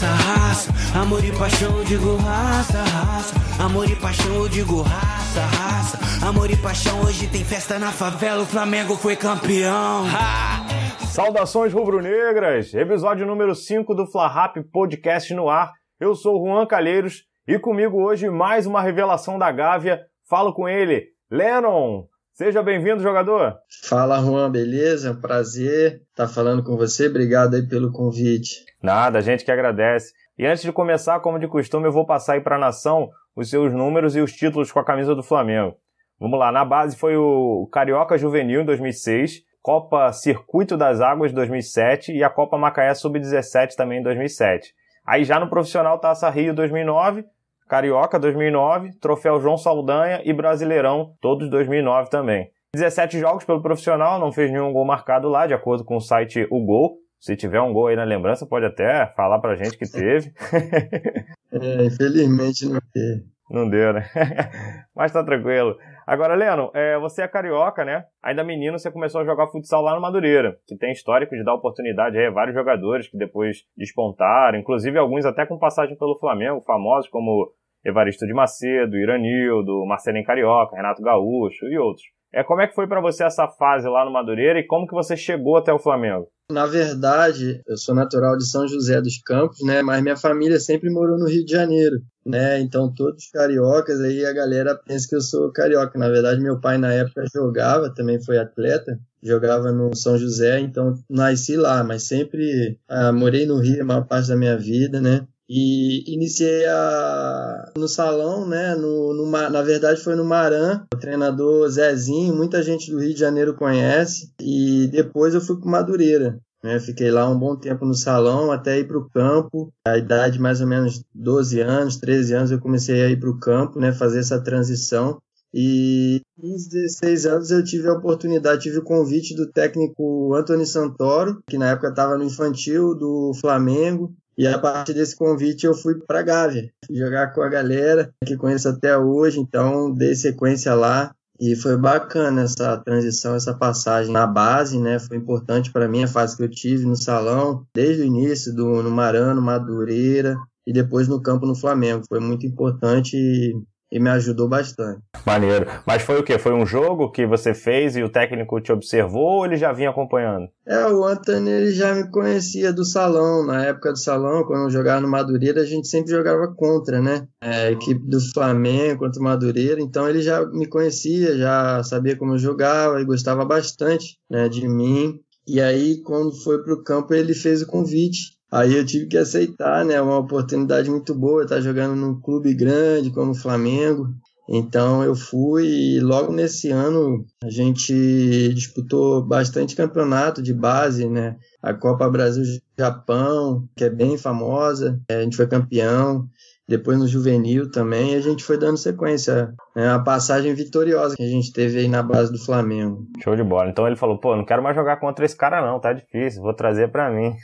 raça, raça. Amor e paixão, eu digo raça, raça. Amor e paixão, eu digo raça, raça. Amor e paixão, hoje tem festa na favela. O Flamengo foi campeão. Ha! Saudações rubro-negras! Episódio número 5 do Fla Rap Podcast no ar. Eu sou Juan Calheiros e comigo hoje mais uma revelação da Gávea. Falo com ele, Lennon. Seja bem-vindo, jogador. Fala, Juan, beleza? Prazer estar falando com você. Obrigado aí pelo convite. Nada, a gente que agradece. E antes de começar, como de costume, eu vou passar aí para a nação os seus números e os títulos com a camisa do Flamengo. Vamos lá, na base foi o Carioca Juvenil em 2006, Copa Circuito das Águas 2007 e a Copa Macaé Sub-17 também em 2007. Aí já no profissional Taça Rio 2009, Carioca 2009, Troféu João Saldanha e Brasileirão, todos 2009 também. 17 jogos pelo profissional, não fez nenhum gol marcado lá, de acordo com o site O Gol. Se tiver um gol aí na lembrança, pode até falar pra gente que teve. é, infelizmente não teve. Não deu, né? Mas tá tranquilo. Agora, Leno, é, você é carioca, né? Ainda menino, você começou a jogar futsal lá no Madureira, que tem histórico de dar oportunidade a vários jogadores que depois despontaram, inclusive alguns até com passagem pelo Flamengo, famosos como Evaristo de Macedo, Iranildo, Marcelinho Carioca, Renato Gaúcho e outros. É, como é que foi para você essa fase lá no Madureira e como que você chegou até o Flamengo? Na verdade, eu sou natural de São José dos Campos, né? Mas minha família sempre morou no Rio de Janeiro, né? Então todos cariocas aí a galera pensa que eu sou carioca. Na verdade, meu pai na época jogava, também foi atleta, jogava no São José, então nasci lá, mas sempre ah, morei no Rio a maior parte da minha vida, né? E iniciei a, no salão, né? No, no, na verdade foi no Maran, o treinador Zezinho, muita gente do Rio de Janeiro conhece. E depois eu fui para Madureira. Né? Fiquei lá um bom tempo no salão até ir para o campo. A idade mais ou menos 12 anos, 13 anos eu comecei a ir para o campo, né? Fazer essa transição. E com 16 anos eu tive a oportunidade, tive o convite do técnico Antônio Santoro, que na época estava no infantil do Flamengo, e a partir desse convite eu fui para Gávea, jogar com a galera que conheço até hoje, então dei sequência lá e foi bacana essa transição, essa passagem na base, né? Foi importante para mim a fase que eu tive no salão, desde o início do no Marano, Madureira e depois no campo no Flamengo. Foi muito importante e e me ajudou bastante. Maneiro. Mas foi o quê? Foi um jogo que você fez e o técnico te observou ou ele já vinha acompanhando? É, o Anthony ele já me conhecia do salão. Na época do salão, quando eu jogava no Madureira, a gente sempre jogava contra, né? É, a equipe do Flamengo contra o Madureira. Então ele já me conhecia, já sabia como eu jogava e gostava bastante né, de mim. E aí, quando foi para o campo, ele fez o convite Aí eu tive que aceitar, né? Uma oportunidade muito boa, estar jogando num clube grande como o Flamengo. Então eu fui e logo nesse ano a gente disputou bastante campeonato de base, né? A Copa Brasil Japão, que é bem famosa, a gente foi campeão depois no juvenil também, a gente foi dando sequência. É uma passagem vitoriosa que a gente teve aí na base do Flamengo. Show de bola. Então ele falou: pô, não quero mais jogar contra esse cara, não, tá difícil, vou trazer para mim.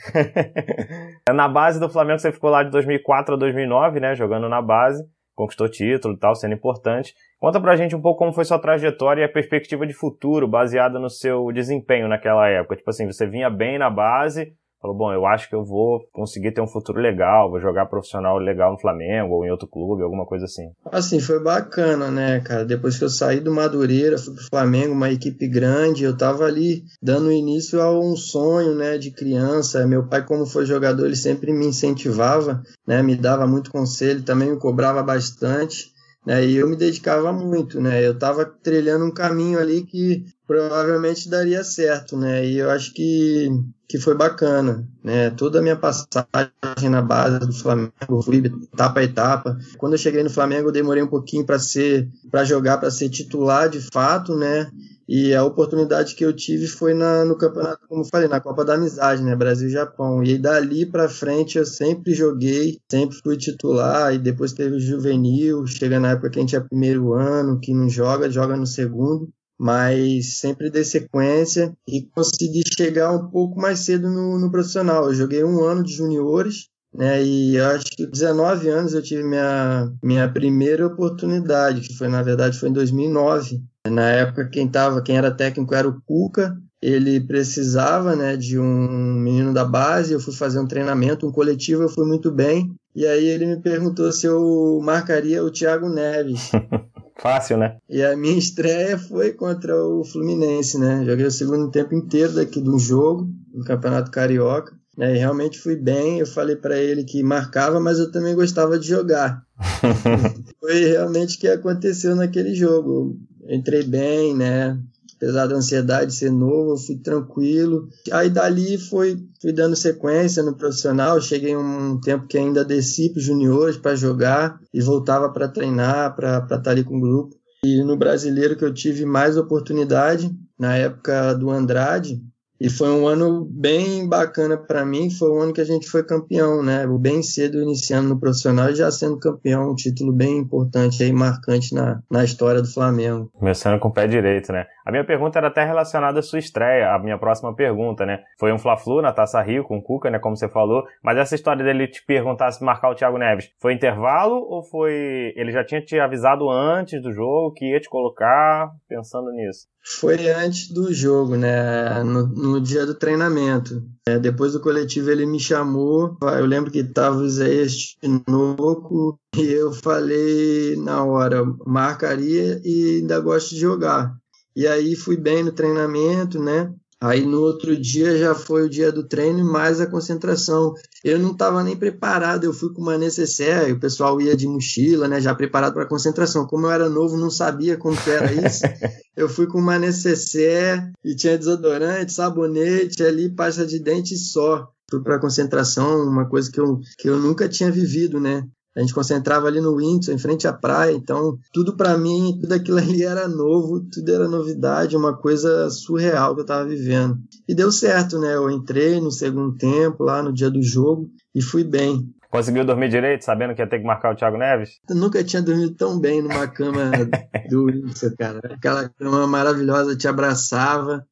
na base do Flamengo você ficou lá de 2004 a 2009, né, jogando na base, conquistou título e tal, sendo importante. Conta pra gente um pouco como foi sua trajetória e a perspectiva de futuro baseada no seu desempenho naquela época. Tipo assim, você vinha bem na base, falou, bom, eu acho que eu vou conseguir ter um futuro legal, vou jogar profissional legal no Flamengo ou em outro clube, alguma coisa assim. Assim, foi bacana, né, cara? Depois que eu saí do Madureira, fui pro Flamengo, uma equipe grande, eu tava ali dando início a um sonho, né, de criança. Meu pai, como foi jogador, ele sempre me incentivava, né, me dava muito conselho, também me cobrava bastante. Né, e eu me dedicava muito, né? Eu estava trilhando um caminho ali que provavelmente daria certo, né? E eu acho que, que foi bacana, né? Toda a minha passagem na base do Flamengo, fui etapa a etapa. Quando eu cheguei no Flamengo, eu demorei um pouquinho para ser, para jogar, para ser titular de fato, né? E a oportunidade que eu tive foi na, no campeonato, como falei, na Copa da Amizade, né? Brasil e Japão. E dali para frente eu sempre joguei, sempre fui titular. E depois teve o juvenil, chega na época que a gente é primeiro ano, que não joga, joga no segundo. Mas sempre dei sequência e consegui chegar um pouco mais cedo no, no profissional. Eu joguei um ano de juniores, né? E acho que 19 anos eu tive minha, minha primeira oportunidade, que foi na verdade foi em 2009 na época, quem tava, quem era técnico era o Cuca. ele precisava né, de um menino da base, eu fui fazer um treinamento, um coletivo, eu fui muito bem. E aí ele me perguntou se eu marcaria o Thiago Neves. Fácil, né? E a minha estreia foi contra o Fluminense, né? Joguei o segundo tempo inteiro daqui do jogo, no Campeonato Carioca. Né? E realmente fui bem. Eu falei para ele que marcava, mas eu também gostava de jogar. foi realmente o que aconteceu naquele jogo. Entrei bem, né? apesar da ansiedade ser novo, fui tranquilo. Aí dali foi, fui dando sequência no profissional, cheguei um tempo que ainda desci para juniores para jogar e voltava para treinar, para estar tá ali com o grupo. E no brasileiro que eu tive mais oportunidade, na época do Andrade, e foi um ano bem bacana para mim, foi o ano que a gente foi campeão, né? Bem cedo iniciando no profissional e já sendo campeão, um título bem importante aí, marcante na, na história do Flamengo. Começando com o pé direito, né? A minha pergunta era até relacionada à sua estreia, a minha próxima pergunta, né? Foi um Fla-Flu na Taça Rio com o Cuca, né? Como você falou, mas essa história dele te perguntar se marcar o Thiago Neves, foi intervalo ou foi... Ele já tinha te avisado antes do jogo que ia te colocar, pensando nisso? Foi antes do jogo, né? No, no dia do treinamento. É, depois do coletivo ele me chamou. Eu lembro que estava o Isaías Tinoco e eu falei na hora, marcaria e ainda gosto de jogar. E aí fui bem no treinamento, né? Aí no outro dia já foi o dia do treino mais a concentração. Eu não estava nem preparado, eu fui com uma necessaire, o pessoal ia de mochila, né, já preparado para a concentração. Como eu era novo, não sabia como que era isso. eu fui com uma necessaire e tinha desodorante, sabonete ali, pasta de dente só. Fui para concentração, uma coisa que eu, que eu nunca tinha vivido, né? A gente concentrava ali no Windsor, em frente à praia, então tudo para mim, tudo aquilo ali era novo, tudo era novidade, uma coisa surreal que eu estava vivendo. E deu certo, né? Eu entrei no segundo tempo, lá no dia do jogo, e fui bem. Conseguiu dormir direito, sabendo que ia ter que marcar o Thiago Neves? Eu nunca tinha dormido tão bem numa cama do Windsor, cara. Aquela cama maravilhosa te abraçava.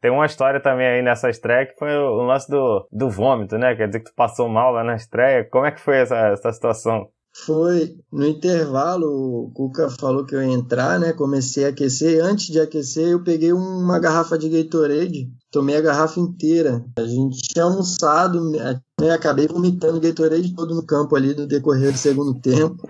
Tem uma história também aí nessa estreia que foi o lance do, do vômito, né? Quer dizer que tu passou mal lá na estreia. Como é que foi essa, essa situação? Foi no intervalo, o Cuca falou que eu ia entrar, né? Comecei a aquecer. Antes de aquecer, eu peguei uma garrafa de Gatorade, tomei a garrafa inteira. A gente tinha almoçado, né? acabei vomitando Gatorade todo no campo ali do decorrer do segundo tempo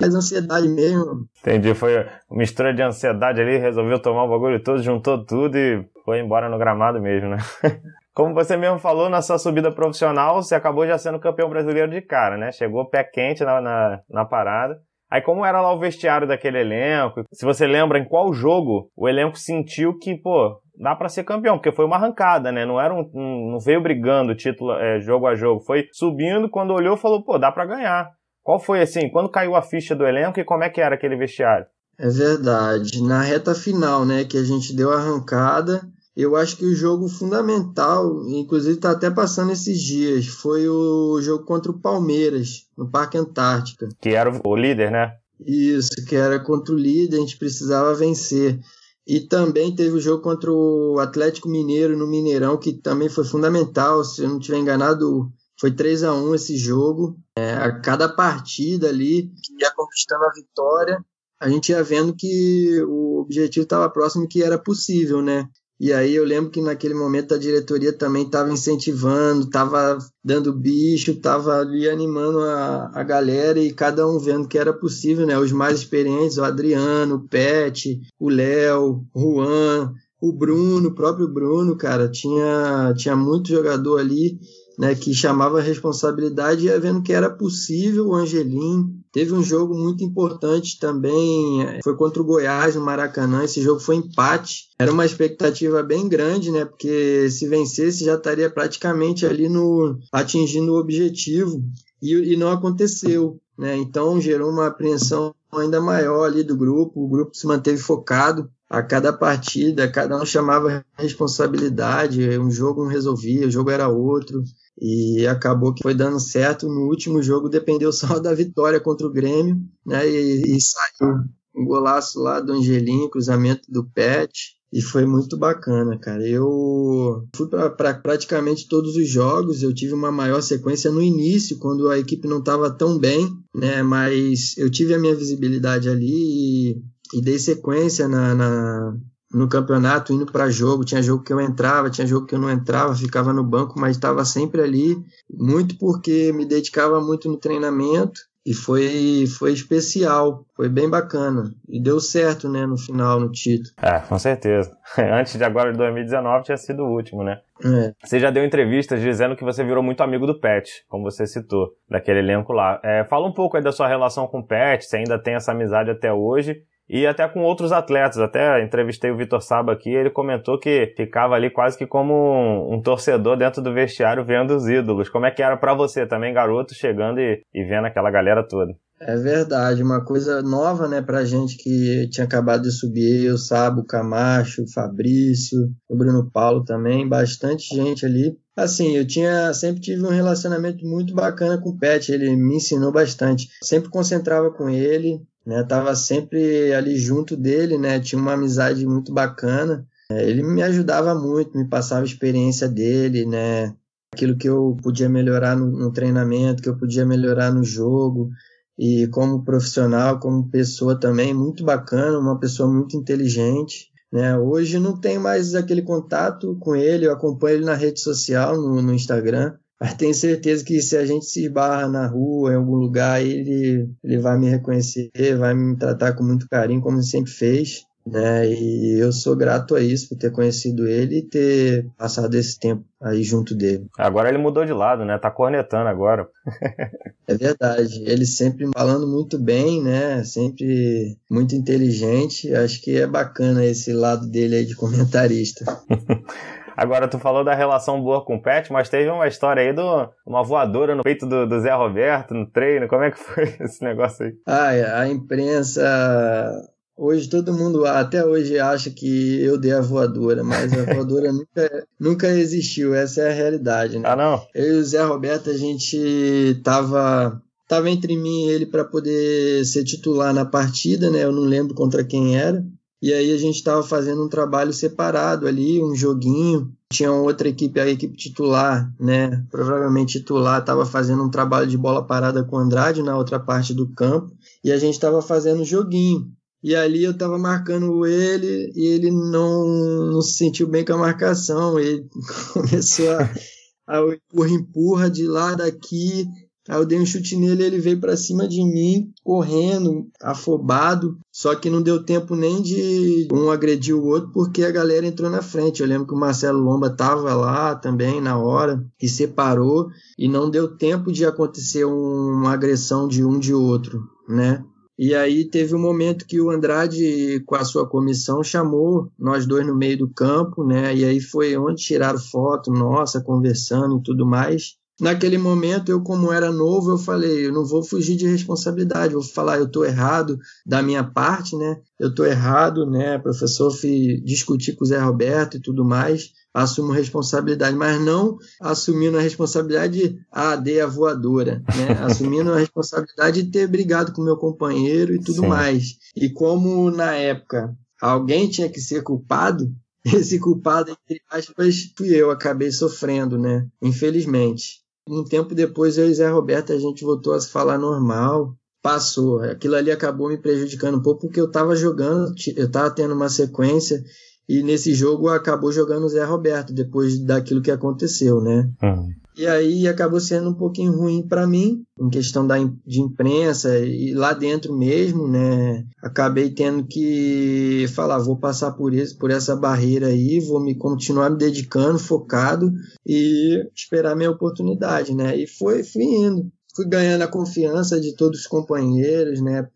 mais ansiedade mesmo. Entendi, foi mistura de ansiedade ali, resolveu tomar o bagulho todo, juntou tudo e foi embora no gramado mesmo, né? Como você mesmo falou, na sua subida profissional, você acabou já sendo campeão brasileiro de cara, né? Chegou pé quente na, na, na parada. Aí como era lá o vestiário daquele elenco? Se você lembra em qual jogo o elenco sentiu que, pô, dá para ser campeão, porque foi uma arrancada, né? Não era um, um não veio brigando título é, jogo a jogo, foi subindo quando olhou falou, pô, dá para ganhar. Qual foi assim, quando caiu a ficha do elenco e como é que era aquele vestiário? É verdade. Na reta final, né, que a gente deu a arrancada, eu acho que o jogo fundamental, inclusive está até passando esses dias, foi o jogo contra o Palmeiras, no Parque Antártica. Que era o líder, né? Isso, que era contra o líder, a gente precisava vencer. E também teve o jogo contra o Atlético Mineiro no Mineirão, que também foi fundamental. Se eu não estiver enganado, foi 3 a 1 esse jogo. É, a cada partida ali, que ia conquistando a vitória, a gente ia vendo que o objetivo estava próximo que era possível, né? E aí eu lembro que naquele momento a diretoria também estava incentivando, estava dando bicho, estava ali animando a, a galera e cada um vendo que era possível, né? Os mais experientes, o Adriano, o Pet, o Léo, o Juan, o Bruno, o próprio Bruno, cara, tinha, tinha muito jogador ali né, que chamava a responsabilidade e ia vendo que era possível o Angelim. Teve um jogo muito importante também, é, foi contra o Goiás no Maracanã. Esse jogo foi empate. Era uma expectativa bem grande, né? Porque se vencesse já estaria praticamente ali no atingindo o objetivo e, e não aconteceu, né? Então gerou uma apreensão ainda maior ali do grupo. O grupo se manteve focado a cada partida, cada um chamava responsabilidade, um jogo não resolvia, o jogo era outro. E acabou que foi dando certo. No último jogo dependeu só da vitória contra o Grêmio, né? E, e saiu um golaço lá do Angelinho, cruzamento do Pet. E foi muito bacana, cara. Eu fui para pra praticamente todos os jogos. Eu tive uma maior sequência no início, quando a equipe não estava tão bem, né? Mas eu tive a minha visibilidade ali e, e dei sequência na, na no campeonato, indo para jogo. Tinha jogo que eu entrava, tinha jogo que eu não entrava, ficava no banco, mas estava sempre ali, muito porque me dedicava muito no treinamento e foi, foi especial, foi bem bacana. E deu certo, né, no final, no título. É, com certeza. Antes de agora de 2019 tinha sido o último, né? É. Você já deu entrevistas dizendo que você virou muito amigo do Pet, como você citou, daquele elenco lá. É, fala um pouco aí da sua relação com o Pet, se ainda tem essa amizade até hoje e até com outros atletas. Até entrevistei o Vitor Saba aqui, ele comentou que ficava ali quase que como um, um, torcedor dentro do vestiário vendo os ídolos. Como é que era para você também, garoto, chegando e, e vendo aquela galera toda? É verdade, uma coisa nova, né, pra gente que tinha acabado de subir, o Sabo, Camacho, o Fabrício, o Bruno Paulo também, bastante gente ali. Assim, eu tinha sempre tive um relacionamento muito bacana com o Pet, ele me ensinou bastante. Sempre concentrava com ele, né? Tava sempre ali junto dele, né? Tinha uma amizade muito bacana. É, ele me ajudava muito, me passava a experiência dele, né? Aquilo que eu podia melhorar no, no treinamento, que eu podia melhorar no jogo. E como profissional, como pessoa também, muito bacana, uma pessoa muito inteligente. Né? Hoje não tenho mais aquele contato com ele, eu acompanho ele na rede social, no, no Instagram, mas tenho certeza que se a gente se esbarra na rua, em algum lugar, ele, ele vai me reconhecer, vai me tratar com muito carinho, como sempre fez. Né? E eu sou grato a isso, por ter conhecido ele e ter passado esse tempo aí junto dele. Agora ele mudou de lado, né? Tá cornetando agora. é verdade. Ele sempre falando muito bem, né? Sempre muito inteligente. Acho que é bacana esse lado dele aí de comentarista. Agora, tu falou da relação boa com o Pet, mas teve uma história aí de uma voadora no peito do, do Zé Roberto no treino. Como é que foi esse negócio aí? Ah, a imprensa Hoje todo mundo, até hoje, acha que eu dei a voadora, mas a voadora nunca, nunca existiu, essa é a realidade, né? Ah, não? Eu e o Zé Roberto, a gente tava, tava entre mim e ele para poder ser titular na partida, né? Eu não lembro contra quem era. E aí a gente estava fazendo um trabalho separado ali, um joguinho. Tinha outra equipe, a equipe titular, né? Provavelmente titular, estava fazendo um trabalho de bola parada com o Andrade na outra parte do campo. E a gente estava fazendo um joguinho. E ali eu estava marcando ele e ele não, não se sentiu bem com a marcação. Ele começou a, a empurra, empurra de lá, daqui. Aí eu dei um chute nele, ele veio para cima de mim, correndo, afobado. Só que não deu tempo nem de um agredir o outro, porque a galera entrou na frente. Eu lembro que o Marcelo Lomba estava lá também na hora, e separou, e não deu tempo de acontecer uma agressão de um de outro, né? E aí teve um momento que o Andrade, com a sua comissão, chamou nós dois no meio do campo, né? E aí foi onde tiraram foto nossa, conversando e tudo mais. Naquele momento, eu, como era novo, eu falei, eu não vou fugir de responsabilidade, vou falar, eu estou errado da minha parte, né? Eu estou errado, né? Professor, fui discutir com o Zé Roberto e tudo mais, assumo responsabilidade, mas não assumindo a responsabilidade de, ah, dei a voadora, né? Assumindo a responsabilidade de ter brigado com meu companheiro e tudo Sim. mais. E como na época alguém tinha que ser culpado, esse culpado, entre aspas, fui eu, acabei sofrendo, né? Infelizmente. Um tempo depois, eu e Zé Roberto, a gente voltou a falar normal. Passou. Aquilo ali acabou me prejudicando um pouco porque eu estava jogando, eu estava tendo uma sequência e nesse jogo acabou jogando o Zé Roberto depois daquilo que aconteceu, né? Uhum. E aí acabou sendo um pouquinho ruim para mim, em questão da, de imprensa e lá dentro mesmo, né? Acabei tendo que falar, vou passar por, esse, por essa barreira aí, vou me continuar me dedicando, focado e esperar minha oportunidade, né? E foi, fui indo. Fui ganhando a confiança de todos os companheiros, né?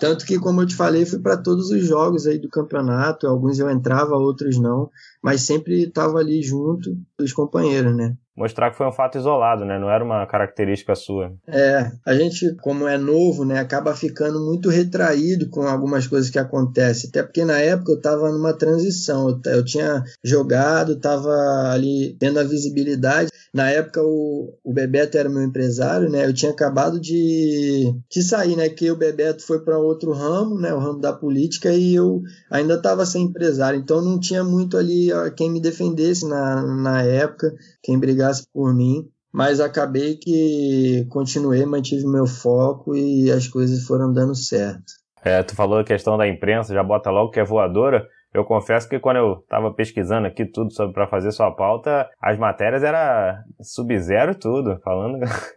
Tanto que, como eu te falei, fui para todos os jogos aí do campeonato. Alguns eu entrava, outros não, mas sempre estava ali junto dos companheiros, né? Mostrar que foi um fato isolado, né? Não era uma característica sua. É, a gente, como é novo, né, acaba ficando muito retraído com algumas coisas que acontecem. Até porque na época eu estava numa transição. Eu, eu tinha jogado, estava ali tendo a visibilidade. Na época o, o Bebeto era meu empresário, né? Eu tinha acabado de, de sair, né? Que o Bebeto foi para outro ramo, né? O ramo da política e eu ainda estava sem empresário. Então não tinha muito ali quem me defendesse na, na época, quem brigasse por mim, mas acabei que continuei, mantive meu foco e as coisas foram dando certo. É, tu falou a questão da imprensa, já bota logo que é voadora. Eu confesso que quando eu estava pesquisando aqui tudo sobre para fazer sua pauta, as matérias era Sub-Zero tudo, falando.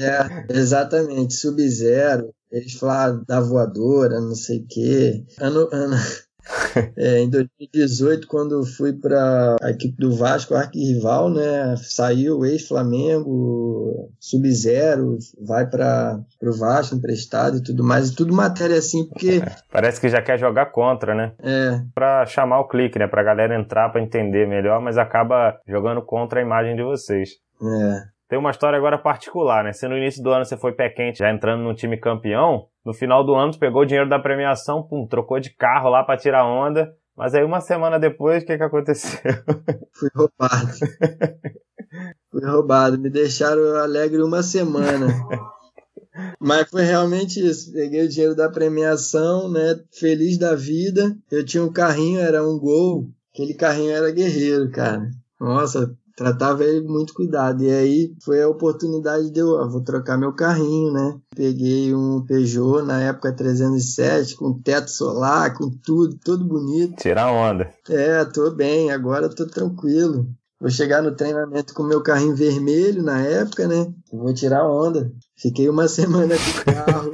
é, exatamente, Sub-Zero. Eles falaram da voadora, não sei o quê. Ano, ano, é, em 2018, quando fui para a equipe do Vasco, arquirrival, né? Saiu o ex-Flamengo, Sub-Zero, vai para o Vasco emprestado e tudo mais. E tudo matéria assim, porque. Parece que já quer jogar contra, né? É. Para chamar o clique, né? Para galera entrar para entender melhor, mas acaba jogando contra a imagem de vocês. É. Tem uma história agora particular, né? Se no início do ano você foi pé quente, já entrando no time campeão, no final do ano pegou o dinheiro da premiação, pum, trocou de carro lá para tirar onda, mas aí uma semana depois, o que que aconteceu? Fui roubado. Fui roubado, me deixaram alegre uma semana. Mas foi realmente isso. Peguei o dinheiro da premiação, né? Feliz da vida. Eu tinha um carrinho, era um gol. Aquele carrinho era guerreiro, cara. Nossa, tratava ele muito cuidado. E aí foi a oportunidade de eu, ah, vou trocar meu carrinho, né? Peguei um Peugeot na época 307 com teto solar, com tudo, todo bonito. Tirar onda. É, tô bem, agora tô tranquilo. Vou chegar no treinamento com meu carrinho vermelho na época, né? Vou tirar onda. Fiquei uma semana de carro.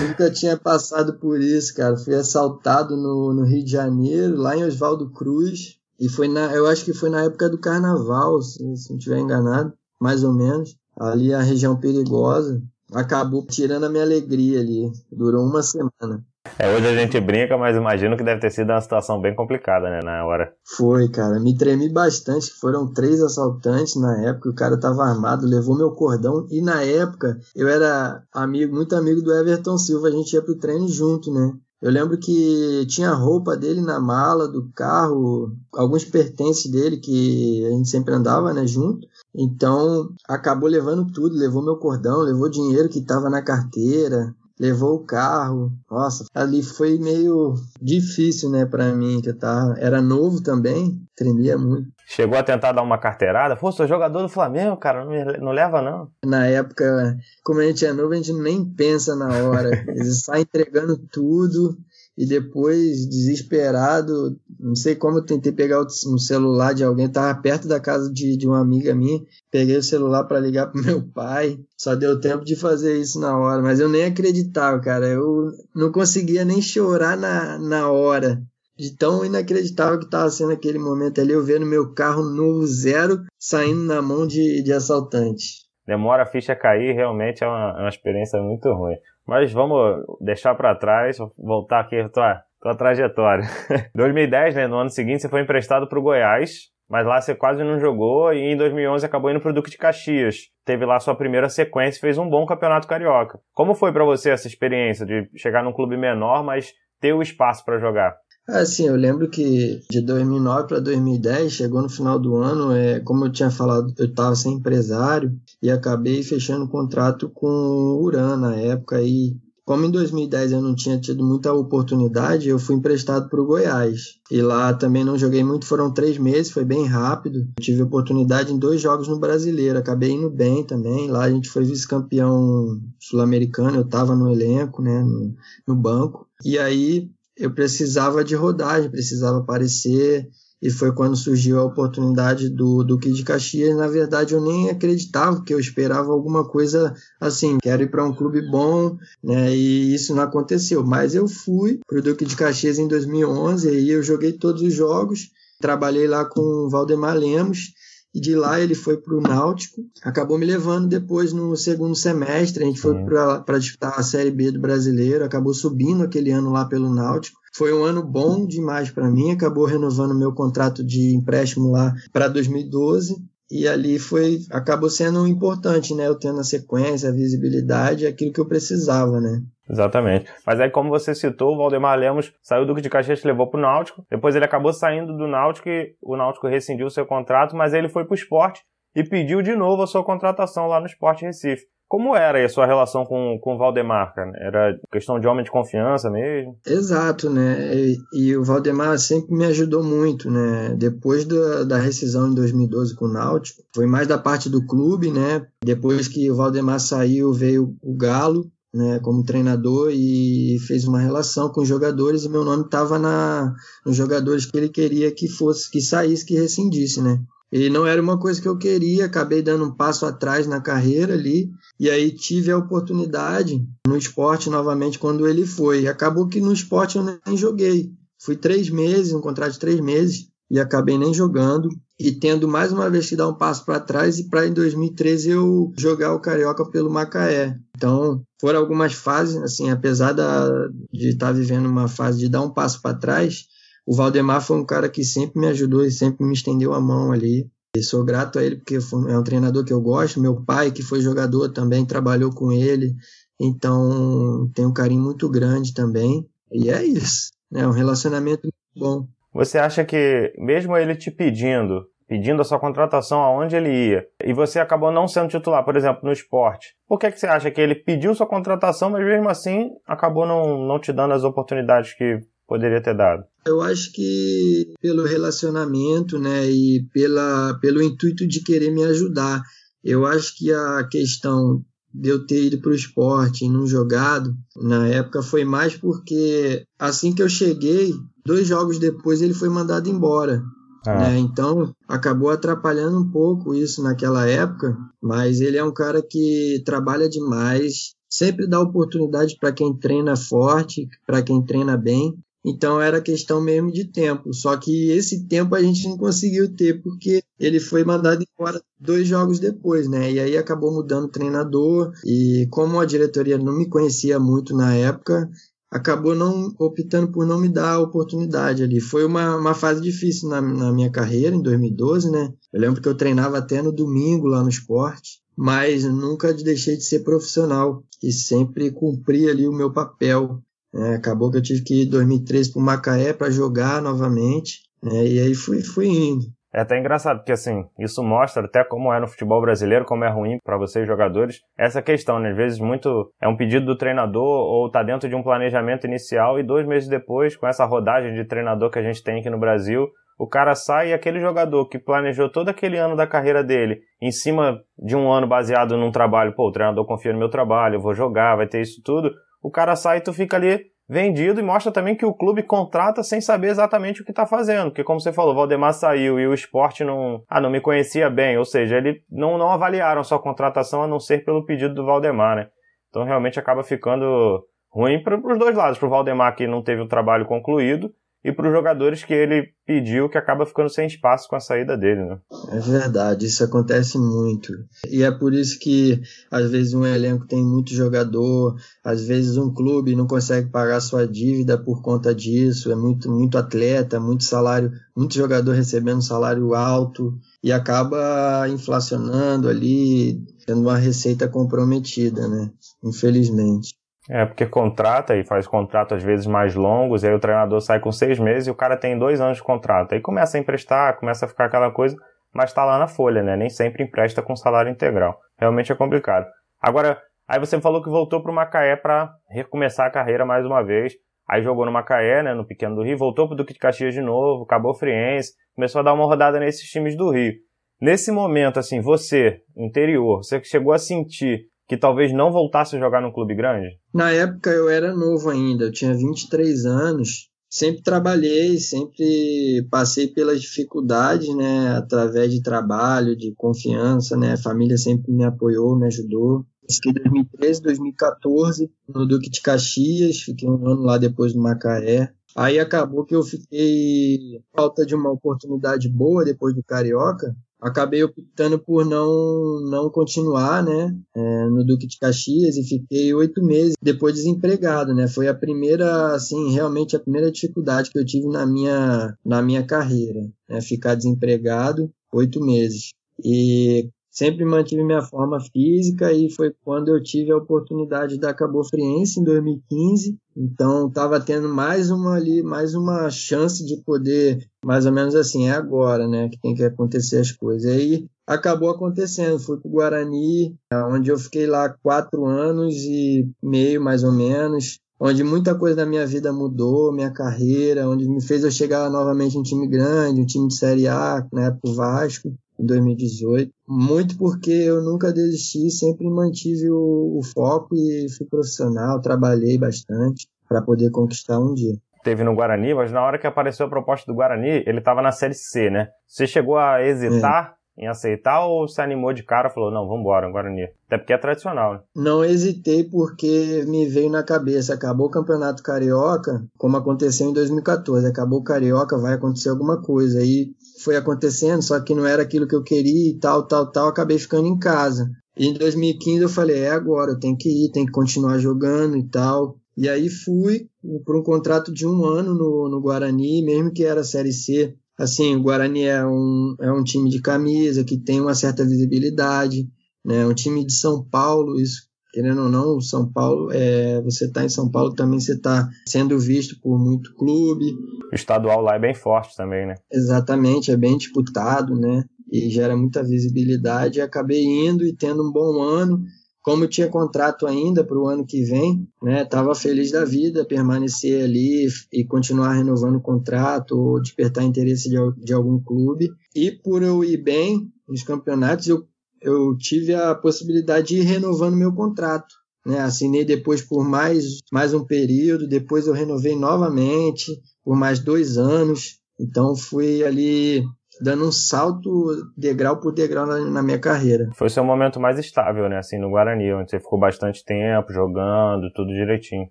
Nunca tinha passado por isso, cara. Fui assaltado no, no Rio de Janeiro, lá em Oswaldo Cruz. E foi na, eu acho que foi na época do carnaval, se, se não estiver enganado, mais ou menos. Ali a região perigosa. Acabou tirando a minha alegria ali. Durou uma semana. É, hoje a gente brinca, mas imagino que deve ter sido uma situação bem complicada, né, na hora. Foi, cara. Me tremi bastante. Foram três assaltantes na época. O cara tava armado, levou meu cordão. E na época, eu era amigo, muito amigo do Everton Silva. A gente ia pro treino junto, né? Eu lembro que tinha roupa dele na mala do carro, alguns pertences dele que a gente sempre andava, né, junto. Então, acabou levando tudo, levou meu cordão, levou dinheiro que estava na carteira, levou o carro. Nossa, ali foi meio difícil, né, para mim, que eu tava, era novo também, tremia muito. Chegou a tentar dar uma carteirada? Pô, sou jogador do Flamengo, cara, não, me, não leva não. Na época, como a gente é novo, a gente nem pensa na hora. Eles saem entregando tudo e depois, desesperado, não sei como eu tentei pegar um celular de alguém, tava perto da casa de, de uma amiga minha, peguei o celular para ligar pro meu pai, só deu tempo de fazer isso na hora, mas eu nem acreditava, cara, eu não conseguia nem chorar na, na hora, de tão inacreditável que estava sendo aquele momento ali, eu vendo meu carro novo zero saindo na mão de, de assaltante. Demora a ficha cair, realmente é uma, é uma experiência muito ruim. Mas vamos deixar para trás, voltar aqui a tua, tua trajetória. 2010, né, no ano seguinte, você foi emprestado para o Goiás, mas lá você quase não jogou e em 2011 acabou indo para o Duque de Caxias. Teve lá sua primeira sequência e fez um bom campeonato carioca. Como foi para você essa experiência de chegar num clube menor, mas ter o espaço para jogar? Assim, eu lembro que de 2009 para 2010, chegou no final do ano, é, como eu tinha falado, eu estava sem empresário e acabei fechando um contrato com o Uran na época e como em 2010 eu não tinha tido muita oportunidade, eu fui emprestado para o Goiás. E lá também não joguei muito, foram três meses, foi bem rápido. Eu tive oportunidade em dois jogos no Brasileiro, acabei indo bem também. Lá a gente foi vice-campeão sul-americano, eu estava no elenco, né, no, no banco. E aí eu precisava de rodagem, precisava aparecer, e foi quando surgiu a oportunidade do Duque de Caxias. Na verdade, eu nem acreditava que eu esperava alguma coisa assim, quero ir para um clube bom, né? E isso não aconteceu. Mas eu fui para o Duque de Caxias em 2011, e aí eu joguei todos os jogos, trabalhei lá com o Valdemar Lemos, e de lá ele foi para o Náutico, acabou me levando depois no segundo semestre, a gente foi uhum. para disputar a Série B do Brasileiro, acabou subindo aquele ano lá pelo Náutico. Foi um ano bom demais para mim, acabou renovando meu contrato de empréstimo lá para 2012 e ali foi acabou sendo importante, né? Eu tendo a sequência, a visibilidade, aquilo que eu precisava, né? Exatamente. Mas aí, como você citou, o Valdemar Lemos saiu do de Caxias e levou para o Náutico. Depois ele acabou saindo do Náutico e o Náutico rescindiu seu contrato, mas ele foi para o esporte e pediu de novo a sua contratação lá no Esporte Recife. Como era a sua relação com, com o Valdemar, cara? Era questão de homem de confiança mesmo? Exato, né? E, e, o Valdemar sempre me ajudou muito, né? Depois da, da rescisão em 2012 com o Náutico, foi mais da parte do clube, né? Depois que o Valdemar saiu, veio o Galo, né, como treinador e fez uma relação com os jogadores e meu nome estava na nos jogadores que ele queria que fosse que saísse que rescindisse né e não era uma coisa que eu queria acabei dando um passo atrás na carreira ali e aí tive a oportunidade no esporte novamente quando ele foi acabou que no esporte eu nem joguei fui três meses um contrato de três meses e acabei nem jogando e tendo mais uma vez que dar um passo para trás e para em 2013 eu jogar o Carioca pelo Macaé. Então, foram algumas fases, assim, apesar da, de estar tá vivendo uma fase de dar um passo para trás, o Valdemar foi um cara que sempre me ajudou e sempre me estendeu a mão ali. E sou grato a ele porque é um treinador que eu gosto. Meu pai, que foi jogador, também trabalhou com ele. Então, tem um carinho muito grande também. E é isso. É um relacionamento bom. Você acha que, mesmo ele te pedindo, pedindo a sua contratação aonde ele ia, e você acabou não sendo titular, por exemplo, no esporte, por que, que você acha que ele pediu sua contratação, mas mesmo assim acabou não, não te dando as oportunidades que poderia ter dado? Eu acho que pelo relacionamento, né, e pela, pelo intuito de querer me ajudar. Eu acho que a questão de eu ter ido para o esporte e não jogado na época foi mais porque assim que eu cheguei, dois jogos depois ele foi mandado embora. Ah. Né? Então acabou atrapalhando um pouco isso naquela época, mas ele é um cara que trabalha demais, sempre dá oportunidade para quem treina forte, para quem treina bem. Então era questão mesmo de tempo. Só que esse tempo a gente não conseguiu ter porque ele foi mandado embora dois jogos depois, né? E aí acabou mudando o treinador. E como a diretoria não me conhecia muito na época, acabou não optando por não me dar a oportunidade ali. Foi uma, uma fase difícil na, na minha carreira, em 2012, né? Eu lembro que eu treinava até no domingo lá no esporte, mas nunca deixei de ser profissional e sempre cumpri ali o meu papel é, acabou que eu tive que ir em 2013 para Macaé para jogar novamente. É, e aí fui, fui indo. É até engraçado, porque assim, isso mostra até como é no futebol brasileiro, como é ruim para vocês jogadores. Essa questão, né? Às vezes muito é um pedido do treinador ou tá dentro de um planejamento inicial e dois meses depois, com essa rodagem de treinador que a gente tem aqui no Brasil, o cara sai e aquele jogador que planejou todo aquele ano da carreira dele em cima de um ano baseado num trabalho, pô, o treinador confia no meu trabalho, eu vou jogar, vai ter isso tudo o cara sai e tu fica ali vendido e mostra também que o clube contrata sem saber exatamente o que está fazendo. Porque, como você falou, o Valdemar saiu e o esporte não, ah, não me conhecia bem. Ou seja, ele não, não avaliaram sua contratação a não ser pelo pedido do Valdemar, né? Então realmente acaba ficando ruim para os dois lados. Para o Valdemar, que não teve o trabalho concluído, e para os jogadores que ele pediu, que acaba ficando sem espaço com a saída dele, né? É verdade, isso acontece muito. E é por isso que às vezes um elenco tem muito jogador, às vezes um clube não consegue pagar sua dívida por conta disso, é muito muito atleta, muito salário, muito jogador recebendo salário alto e acaba inflacionando ali, tendo uma receita comprometida, né? Infelizmente. É, porque contrata e faz contrato às vezes mais longos, e aí o treinador sai com seis meses e o cara tem dois anos de contrato. Aí começa a emprestar, começa a ficar aquela coisa, mas tá lá na folha, né? Nem sempre empresta com salário integral. Realmente é complicado. Agora, aí você falou que voltou pro Macaé para recomeçar a carreira mais uma vez. Aí jogou no Macaé, né, no Pequeno do Rio, voltou pro Duque de Caxias de novo, acabou Friense, começou a dar uma rodada nesses times do Rio. Nesse momento, assim, você, interior, você chegou a sentir que talvez não voltasse a jogar num clube grande? Na época eu era novo ainda, eu tinha 23 anos. Sempre trabalhei, sempre passei pelas dificuldades, né, através de trabalho, de confiança, né, a família sempre me apoiou, me ajudou. Fiquei 2013, 2014 no Duque de Caxias, fiquei um ano lá depois no Macaé. Aí acabou que eu fiquei falta de uma oportunidade boa depois do Carioca, acabei optando por não, não continuar, né, é, no Duque de Caxias e fiquei oito meses depois desempregado, né, foi a primeira, assim, realmente a primeira dificuldade que eu tive na minha, na minha carreira, né, ficar desempregado oito meses. E sempre mantive minha forma física e foi quando eu tive a oportunidade da Cabo Friense em 2015. Então estava tendo mais uma ali, mais uma chance de poder, mais ou menos assim, é agora, né, que tem que acontecer as coisas. E aí acabou acontecendo, fui para o Guarani, onde eu fiquei lá quatro anos e meio mais ou menos onde muita coisa da minha vida mudou, minha carreira, onde me fez eu chegar novamente em um time grande, um time de Série A, né, pro Vasco. Em 2018. Muito porque eu nunca desisti, sempre mantive o, o foco e fui profissional, trabalhei bastante para poder conquistar um dia teve no Guarani, mas na hora que apareceu a proposta do Guarani, ele estava na Série C, né? Você chegou a hesitar é. Em aceitar ou se animou de cara e falou, não, vamos embora, Guarani? Até porque é tradicional, né? Não hesitei porque me veio na cabeça, acabou o Campeonato Carioca, como aconteceu em 2014, acabou o Carioca, vai acontecer alguma coisa. Aí foi acontecendo, só que não era aquilo que eu queria e tal, tal, tal, acabei ficando em casa. E em 2015 eu falei, é agora, eu tenho que ir, tenho que continuar jogando e tal. E aí fui por um contrato de um ano no, no Guarani, mesmo que era Série C. Assim, o Guarani é um, é um time de camisa que tem uma certa visibilidade, né? É um time de São Paulo, isso querendo ou não, São Paulo, é, você está em São Paulo também você está sendo visto por muito clube. O estadual lá é bem forte também, né? Exatamente, é bem disputado, né? E gera muita visibilidade. Acabei indo e tendo um bom ano como eu tinha contrato ainda para o ano que vem, né, estava feliz da vida permanecer ali e continuar renovando o contrato ou despertar interesse de, de algum clube. E por eu ir bem nos campeonatos, eu, eu tive a possibilidade de ir renovando meu contrato. Né, assinei depois por mais, mais um período, depois eu renovei novamente por mais dois anos. Então fui ali dando um salto degrau por degrau na, na, minha carreira. Foi o seu momento mais estável, né? Assim, no Guarani, onde você ficou bastante tempo jogando, tudo direitinho.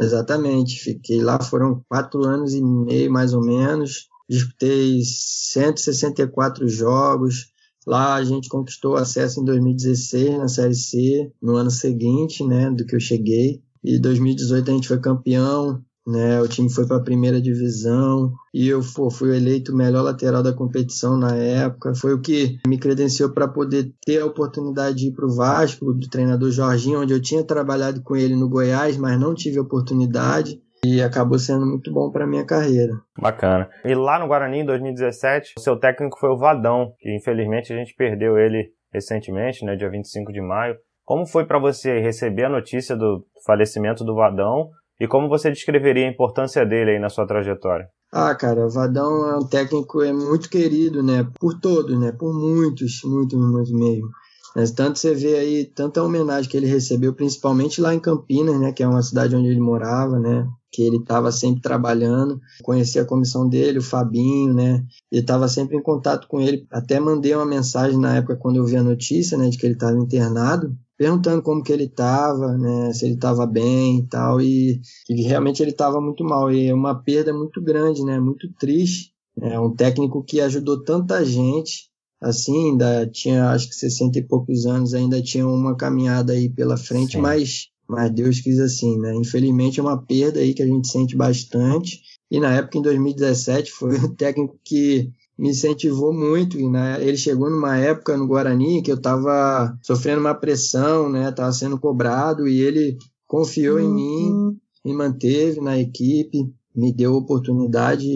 Exatamente. Fiquei lá, foram quatro anos e meio, mais ou menos. Disputei 164 jogos. Lá a gente conquistou acesso em 2016 na Série C, no ano seguinte, né, do que eu cheguei. E 2018 a gente foi campeão, né? O time foi para a primeira divisão e eu pô, fui eleito o melhor lateral da competição na época. Foi o que me credenciou para poder ter a oportunidade de ir para o Vasco, do treinador Jorginho, onde eu tinha trabalhado com ele no Goiás, mas não tive oportunidade. E acabou sendo muito bom para minha carreira. Bacana. E lá no Guarani, em 2017, o seu técnico foi o Vadão, que infelizmente a gente perdeu ele recentemente, né, dia 25 de maio. Como foi para você receber a notícia do falecimento do Vadão e como você descreveria a importância dele aí na sua trajetória? Ah, cara, o Vadão é um técnico é muito querido, né? Por todos, né? Por muitos, muito, muito mesmo. Mas tanto você vê aí tanta homenagem que ele recebeu, principalmente lá em Campinas, né? Que é uma cidade onde ele morava, né? Que ele estava sempre trabalhando. Conheci a comissão dele, o Fabinho, né? Ele estava sempre em contato com ele. Até mandei uma mensagem na época quando eu vi a notícia, né? De que ele estava internado perguntando como que ele estava, né, se ele estava bem e tal, e, e realmente ele estava muito mal, e é uma perda muito grande, né, muito triste, é um técnico que ajudou tanta gente, assim, ainda tinha acho que 60 e poucos anos, ainda tinha uma caminhada aí pela frente, mas, mas Deus quis assim, né, infelizmente é uma perda aí que a gente sente bastante, e na época, em 2017, foi um técnico que me incentivou muito. E né, ele chegou numa época no Guarani que eu estava sofrendo uma pressão, né? Estava sendo cobrado e ele confiou uhum. em mim, uhum. me manteve na equipe, me deu oportunidade.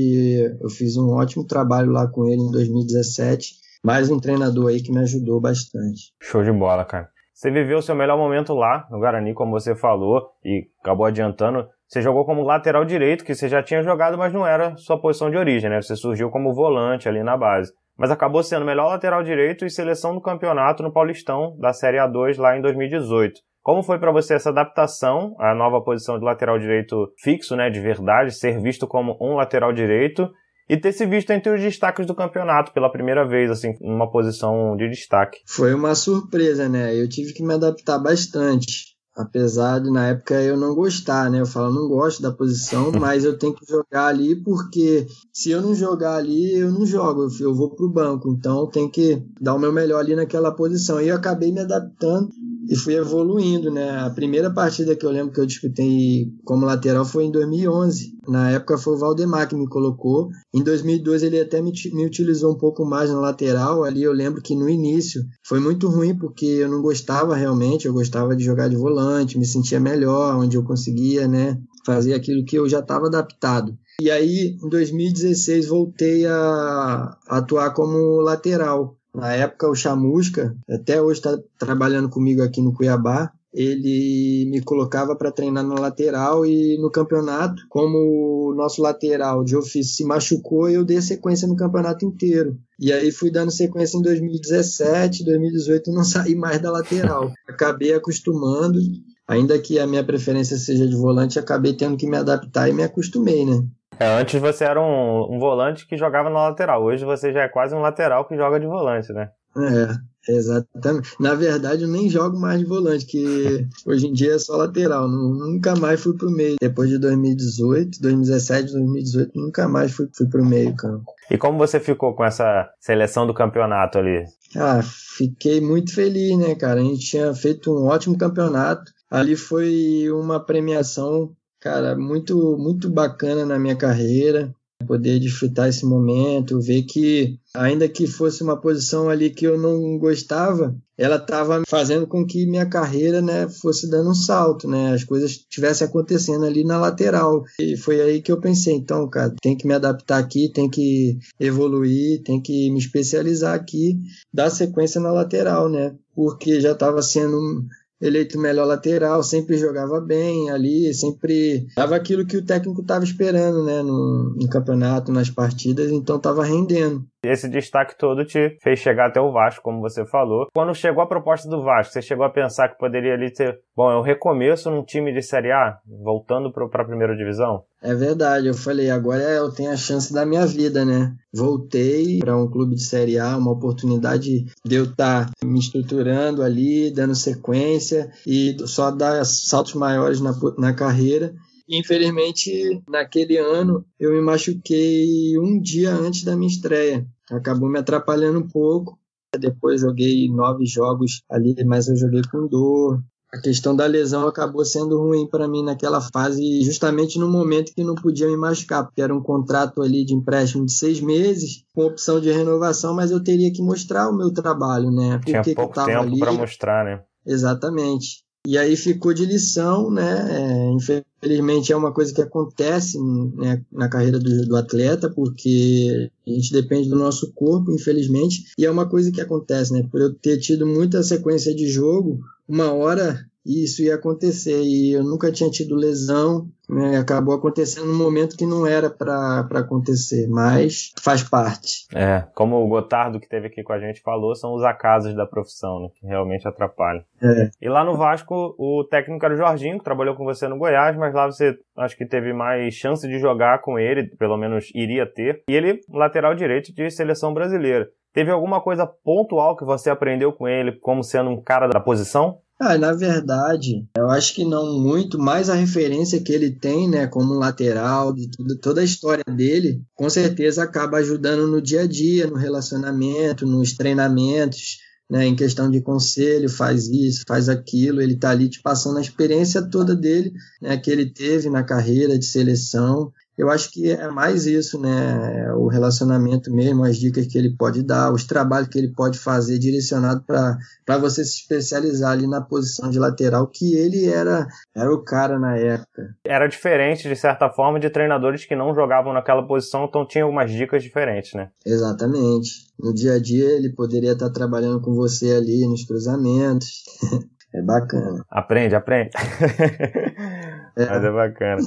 eu fiz um ótimo trabalho lá com ele em 2017. Mais um treinador aí que me ajudou bastante. Show de bola, cara. Você viveu o seu melhor momento lá no Guarani, como você falou, e acabou adiantando. Você jogou como lateral direito, que você já tinha jogado, mas não era sua posição de origem, né? Você surgiu como volante ali na base. Mas acabou sendo melhor lateral direito e seleção do campeonato no Paulistão da Série A2 lá em 2018. Como foi para você essa adaptação à nova posição de lateral direito fixo, né, de verdade, ser visto como um lateral direito e ter se visto entre os destaques do campeonato pela primeira vez, assim, numa posição de destaque? Foi uma surpresa, né? Eu tive que me adaptar bastante. Apesar de na época eu não gostar, né? Eu falo, não gosto da posição, mas eu tenho que jogar ali porque se eu não jogar ali, eu não jogo, eu vou pro banco. Então tem que dar o meu melhor ali naquela posição. E eu acabei me adaptando e fui evoluindo, né? A primeira partida que eu lembro que eu disputei como lateral foi em 2011. Na época foi o Valdemar que me colocou. Em 2012 ele até me, me utilizou um pouco mais na lateral. Ali eu lembro que no início foi muito ruim porque eu não gostava realmente. Eu gostava de jogar de volante, me sentia melhor, onde eu conseguia, né? Fazer aquilo que eu já estava adaptado. E aí, em 2016, voltei a, atuar como lateral. Na época, o Chamusca, até hoje está trabalhando comigo aqui no Cuiabá, ele me colocava para treinar na lateral e no campeonato, como o nosso lateral de ofício se machucou, eu dei sequência no campeonato inteiro. E aí fui dando sequência em 2017, 2018 não saí mais da lateral. Acabei acostumando, ainda que a minha preferência seja de volante, acabei tendo que me adaptar e me acostumei, né? É, antes você era um, um volante que jogava na lateral, hoje você já é quase um lateral que joga de volante, né? É, exatamente. Na verdade, eu nem jogo mais de volante, que hoje em dia é só lateral. Nunca mais fui pro meio. Depois de 2018, 2017, 2018, nunca mais fui, fui pro meio campo. E como você ficou com essa seleção do campeonato ali? Ah, fiquei muito feliz, né, cara? A gente tinha feito um ótimo campeonato. Ali foi uma premiação, cara, muito, muito bacana na minha carreira poder desfrutar esse momento, ver que, ainda que fosse uma posição ali que eu não gostava, ela estava fazendo com que minha carreira né, fosse dando um salto, né, as coisas estivessem acontecendo ali na lateral. E foi aí que eu pensei, então, cara, tem que me adaptar aqui, tem que evoluir, tem que me especializar aqui, dar sequência na lateral, né, porque já estava sendo eleito melhor lateral, sempre jogava bem ali, sempre dava aquilo que o técnico estava esperando, né, no, no, campeonato, nas partidas, então estava rendendo. Esse destaque todo te fez chegar até o Vasco, como você falou. Quando chegou a proposta do Vasco, você chegou a pensar que poderia ali ter, bom, é um recomeço num time de Série A, voltando para a primeira divisão? É verdade, eu falei, agora eu tenho a chance da minha vida, né? Voltei para um clube de Série A, uma oportunidade de eu estar tá me estruturando ali, dando sequência e só dar saltos maiores na, na carreira. Infelizmente, naquele ano, eu me machuquei um dia antes da minha estreia. Acabou me atrapalhando um pouco. Depois joguei nove jogos ali, mas eu joguei com dor. A questão da lesão acabou sendo ruim para mim naquela fase, justamente no momento que não podia me machucar, porque era um contrato ali de empréstimo de seis meses, com opção de renovação, mas eu teria que mostrar o meu trabalho, né? Por Tinha que pouco que tempo para mostrar, né? Exatamente. E aí ficou de lição, né? É, infelizmente é uma coisa que acontece né, na carreira do, do, atleta, porque a gente depende do nosso corpo, infelizmente, e é uma coisa que acontece, né? Por eu ter tido muita sequência de jogo, uma hora isso ia acontecer e eu nunca tinha tido lesão, né? acabou acontecendo num momento que não era para acontecer, mas faz parte. É, como o Gotardo que teve aqui com a gente falou, são os acasos da profissão, né? que realmente atrapalham. É. E lá no Vasco, o técnico era o Jorginho, que trabalhou com você no Goiás, mas lá você acho que teve mais chance de jogar com ele, pelo menos iria ter. E ele, lateral direito de seleção brasileira. Teve alguma coisa pontual que você aprendeu com ele como sendo um cara da posição? Ah, na verdade, eu acho que não muito, mais a referência que ele tem, né, como lateral, de tudo, toda a história dele, com certeza acaba ajudando no dia a dia, no relacionamento, nos treinamentos, né, em questão de conselho, faz isso, faz aquilo, ele está ali te passando a experiência toda dele, né, que ele teve na carreira de seleção, eu acho que é mais isso, né? O relacionamento mesmo, as dicas que ele pode dar, os trabalhos que ele pode fazer direcionado para você se especializar ali na posição de lateral, que ele era, era o cara na época. Era diferente, de certa forma, de treinadores que não jogavam naquela posição, então tinha algumas dicas diferentes, né? Exatamente. No dia a dia ele poderia estar trabalhando com você ali nos cruzamentos. é bacana. Aprende, aprende. É. Mas é bacana.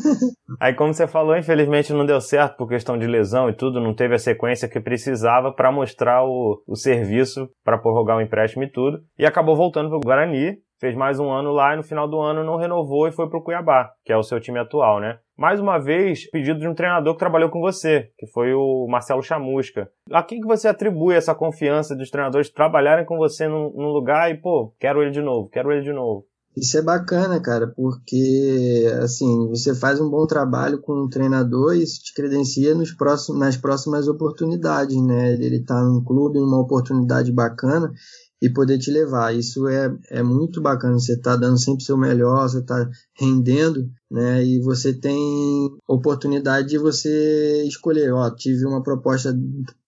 Aí, como você falou, infelizmente não deu certo por questão de lesão e tudo, não teve a sequência que precisava para mostrar o, o serviço para prorrogar o empréstimo e tudo. E acabou voltando para o Guarani, fez mais um ano lá e no final do ano não renovou e foi para o Cuiabá, que é o seu time atual, né? Mais uma vez, pedido de um treinador que trabalhou com você, que foi o Marcelo Chamusca. A quem que você atribui essa confiança dos treinadores trabalharem com você num, num lugar e, pô, quero ele de novo, quero ele de novo? Isso é bacana, cara, porque assim, você faz um bom trabalho com o treinador e isso te credencia nos próximos, nas próximas oportunidades, né? Ele tá num clube, numa oportunidade bacana e poder te levar. Isso é, é muito bacana. Você tá dando sempre o seu melhor, você tá rendendo, né? E você tem oportunidade de você escolher, ó, tive uma proposta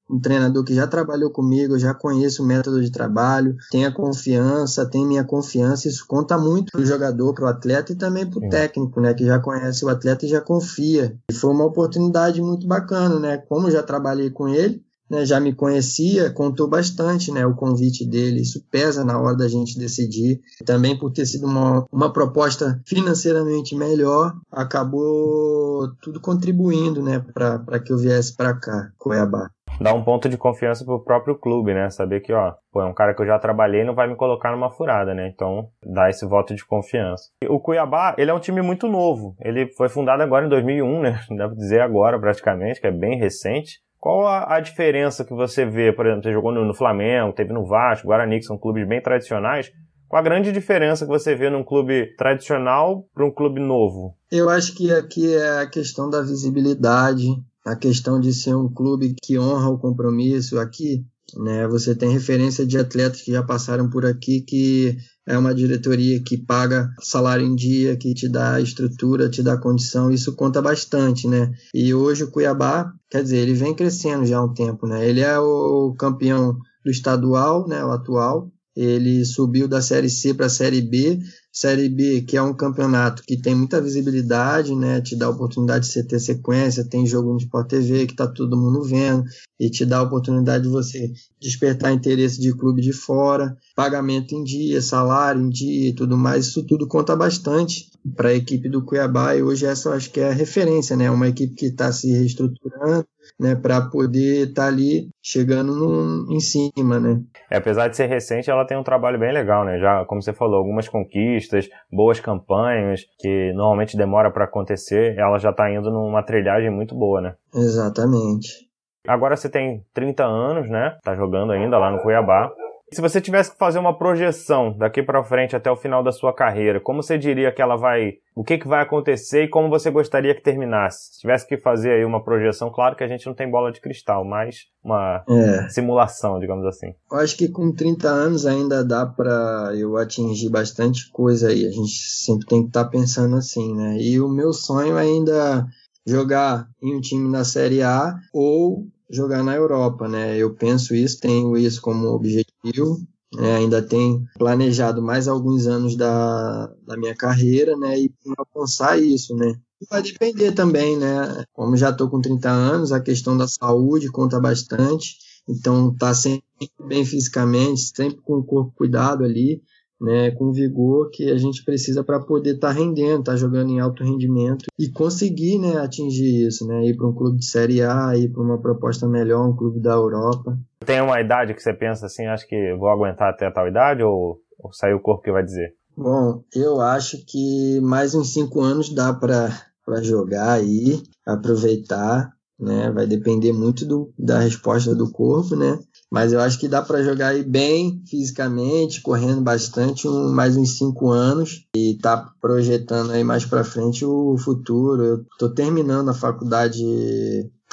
um treinador que já trabalhou comigo, eu já conheço o método de trabalho, tem a confiança, tem minha confiança, isso conta muito para o jogador, para o atleta e também para o técnico, né, que já conhece o atleta e já confia. E foi uma oportunidade muito bacana, né? Como já trabalhei com ele, né, já me conhecia, contou bastante, né, o convite dele, isso pesa na hora da gente decidir. Também por ter sido uma, uma proposta financeiramente melhor, acabou tudo contribuindo, né, para que eu viesse para cá, Cuiabá dá um ponto de confiança pro próprio clube, né? Saber que, ó, pô, é um cara que eu já trabalhei não vai me colocar numa furada, né? Então, dá esse voto de confiança. O Cuiabá, ele é um time muito novo. Ele foi fundado agora em 2001, né? Pra dizer agora, praticamente, que é bem recente. Qual a, a diferença que você vê, por exemplo, você jogou no, no Flamengo, teve no Vasco, Guarani, que são clubes bem tradicionais. Qual a grande diferença que você vê num clube tradicional para um clube novo? Eu acho que aqui é a questão da visibilidade, a questão de ser um clube que honra o compromisso aqui, né? Você tem referência de atletas que já passaram por aqui que é uma diretoria que paga salário em dia, que te dá estrutura, te dá condição, isso conta bastante, né? E hoje o Cuiabá, quer dizer, ele vem crescendo já há um tempo, né? Ele é o campeão do estadual, né, o atual, ele subiu da Série C para a Série B. Série B, que é um campeonato que tem muita visibilidade, né? Te dá a oportunidade de você ter sequência, tem jogo no Sport TV que tá todo mundo vendo, e te dá a oportunidade de você despertar interesse de clube de fora, pagamento em dia, salário em dia e tudo mais. Isso tudo conta bastante para a equipe do Cuiabá e hoje essa eu acho que é a referência, né? Uma equipe que está se reestruturando, né, para poder estar tá ali chegando no, em cima, né? É, apesar de ser recente, ela tem um trabalho bem legal, né? Já, como você falou, algumas conquistas, boas campanhas, que normalmente demora para acontecer, ela já está indo numa trilhagem muito boa, né? Exatamente. Agora você tem 30 anos, né? Tá jogando ainda lá no Cuiabá. Se você tivesse que fazer uma projeção daqui para frente até o final da sua carreira, como você diria que ela vai, o que, que vai acontecer e como você gostaria que terminasse? Se tivesse que fazer aí uma projeção, claro que a gente não tem bola de cristal, mas uma é. simulação, digamos assim. Eu acho que com 30 anos ainda dá para eu atingir bastante coisa aí. A gente sempre tem que estar tá pensando assim, né? E o meu sonho é ainda jogar em um time na Série A ou jogar na Europa, né? Eu penso isso, tenho isso como objetivo. Né? Ainda tenho planejado mais alguns anos da, da minha carreira, né? E alcançar isso, né? Vai depender também, né? Como já estou com 30 anos, a questão da saúde conta bastante. Então, tá sempre bem fisicamente, sempre com o corpo cuidado ali né, com vigor que a gente precisa para poder estar tá rendendo, estar tá jogando em alto rendimento e conseguir né, atingir isso, né, ir para um clube de Série A, ir para uma proposta melhor, um clube da Europa. Tem uma idade que você pensa assim, acho que vou aguentar até tal idade ou, ou sair o corpo que vai dizer? Bom, eu acho que mais uns cinco anos dá para jogar aí, aproveitar, né? Vai depender muito do, da resposta do corpo, né? Mas eu acho que dá para jogar aí bem fisicamente, correndo bastante, um, mais uns cinco anos e tá projetando aí mais para frente o futuro. Eu tô terminando a faculdade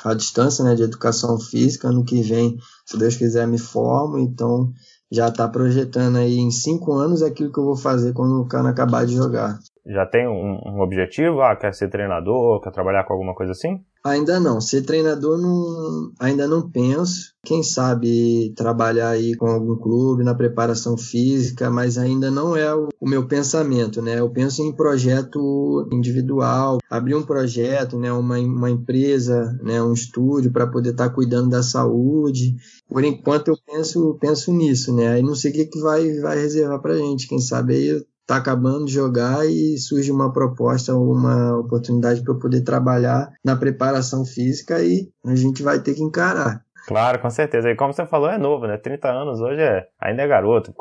à distância, né, de educação física. Ano que vem, se Deus quiser, me formo. Então já tá projetando aí em cinco anos aquilo que eu vou fazer quando o cano acabar de jogar. Já tem um, um objetivo? Ah, quer ser treinador? Quer trabalhar com alguma coisa assim? Ainda não. Ser treinador não, ainda não penso. Quem sabe trabalhar aí com algum clube na preparação física, mas ainda não é o, o meu pensamento, né? Eu penso em projeto individual, abrir um projeto, né? Uma, uma empresa, né? Um estúdio para poder estar tá cuidando da saúde. Por enquanto eu penso, penso nisso, né? Aí não sei o que, que vai, vai reservar pra gente. Quem sabe aí eu tá acabando de jogar e surge uma proposta, uma oportunidade para eu poder trabalhar na preparação física e a gente vai ter que encarar. Claro, com certeza. E como você falou, é novo, né? 30 anos hoje é, ainda é garoto.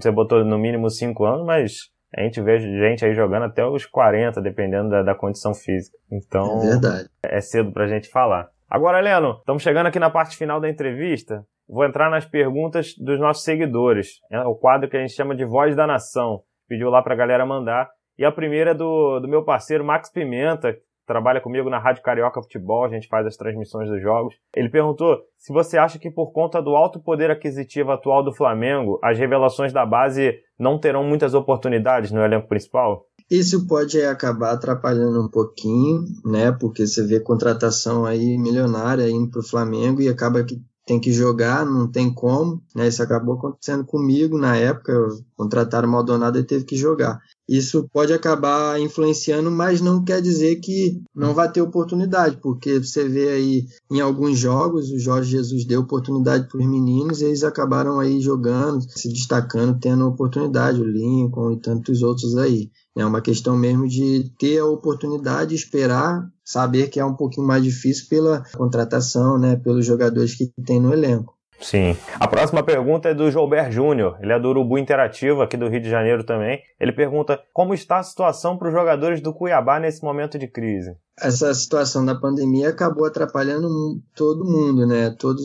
Você botou no mínimo 5 anos, mas a gente vê gente aí jogando até os 40, dependendo da, da condição física. Então, é, verdade. é cedo pra gente falar. Agora, Heleno, estamos chegando aqui na parte final da entrevista. Vou entrar nas perguntas dos nossos seguidores. É o quadro que a gente chama de Voz da Nação pediu lá pra galera mandar. E a primeira é do, do meu parceiro Max Pimenta, que trabalha comigo na Rádio Carioca Futebol, a gente faz as transmissões dos jogos. Ele perguntou se você acha que por conta do alto poder aquisitivo atual do Flamengo, as revelações da base não terão muitas oportunidades no elenco principal? Isso pode acabar atrapalhando um pouquinho, né? Porque você vê contratação aí milionária indo para o Flamengo e acaba que tem que jogar, não tem como, né? Isso acabou acontecendo comigo na época, contrataram o Maldonado e teve que jogar. isso pode acabar influenciando, mas não quer dizer que não vai ter oportunidade, porque você vê aí em alguns jogos, o Jorge Jesus deu oportunidade para os meninos e eles acabaram aí jogando, se destacando, tendo oportunidade, o Lincoln e tantos outros aí. É uma questão mesmo de ter a oportunidade, esperar, saber que é um pouquinho mais difícil pela contratação, né, pelos jogadores que tem no elenco. Sim. A próxima pergunta é do Joubert Júnior. Ele é do Urubu Interativo, aqui do Rio de Janeiro também. Ele pergunta como está a situação para os jogadores do Cuiabá nesse momento de crise. Essa situação da pandemia acabou atrapalhando todo mundo, né? Todas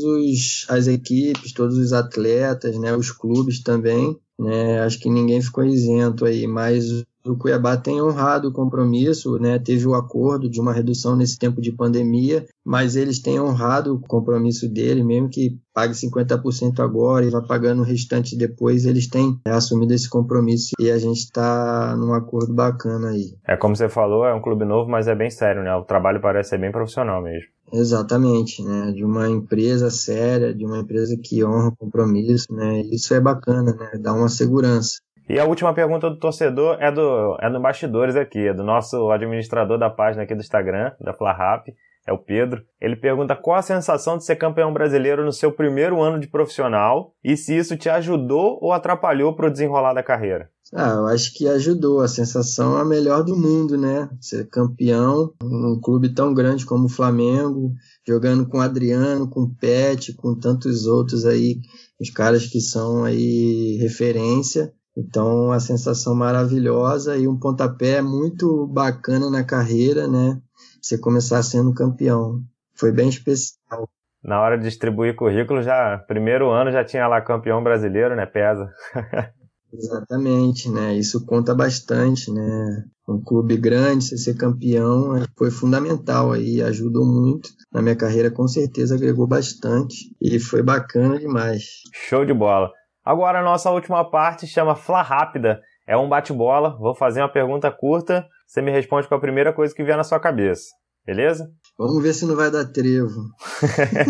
as equipes, todos os atletas, né? Os clubes também. Né? Acho que ninguém ficou isento aí, mas o Cuiabá tem honrado o compromisso, né? Teve o acordo de uma redução nesse tempo de pandemia, mas eles têm honrado o compromisso dele, mesmo que pague 50% agora e vá pagando o restante depois, eles têm né, assumido esse compromisso e a gente está num acordo bacana aí. É como você falou, é um clube novo, mas é bem sério, né? O trabalho parece ser bem profissional mesmo. Exatamente, né? De uma empresa séria, de uma empresa que honra o compromisso, né? Isso é bacana, né? Dá uma segurança. E a última pergunta do torcedor é do, é do bastidores aqui, é do nosso administrador da página aqui do Instagram, da FlaRap, é o Pedro. Ele pergunta qual a sensação de ser campeão brasileiro no seu primeiro ano de profissional e se isso te ajudou ou atrapalhou para o desenrolar da carreira. Ah, eu acho que ajudou. A sensação é a melhor do mundo, né? Ser campeão num clube tão grande como o Flamengo, jogando com Adriano, com Pet, com tantos outros aí, os caras que são aí referência. Então, a sensação maravilhosa e um pontapé muito bacana na carreira, né? Você começar sendo campeão. Foi bem especial. Na hora de distribuir currículo, já primeiro ano já tinha lá campeão brasileiro, né? Pesa. Exatamente, né? Isso conta bastante, né? Um clube grande, você ser campeão foi fundamental aí, ajudou muito. Na minha carreira, com certeza, agregou bastante e foi bacana demais. Show de bola. Agora a nossa última parte chama Fla Rápida. É um bate-bola. Vou fazer uma pergunta curta. Você me responde com a primeira coisa que vier na sua cabeça. Beleza? Vamos ver se não vai dar trevo.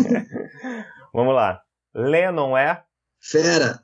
Vamos lá. Lennon é? Fera.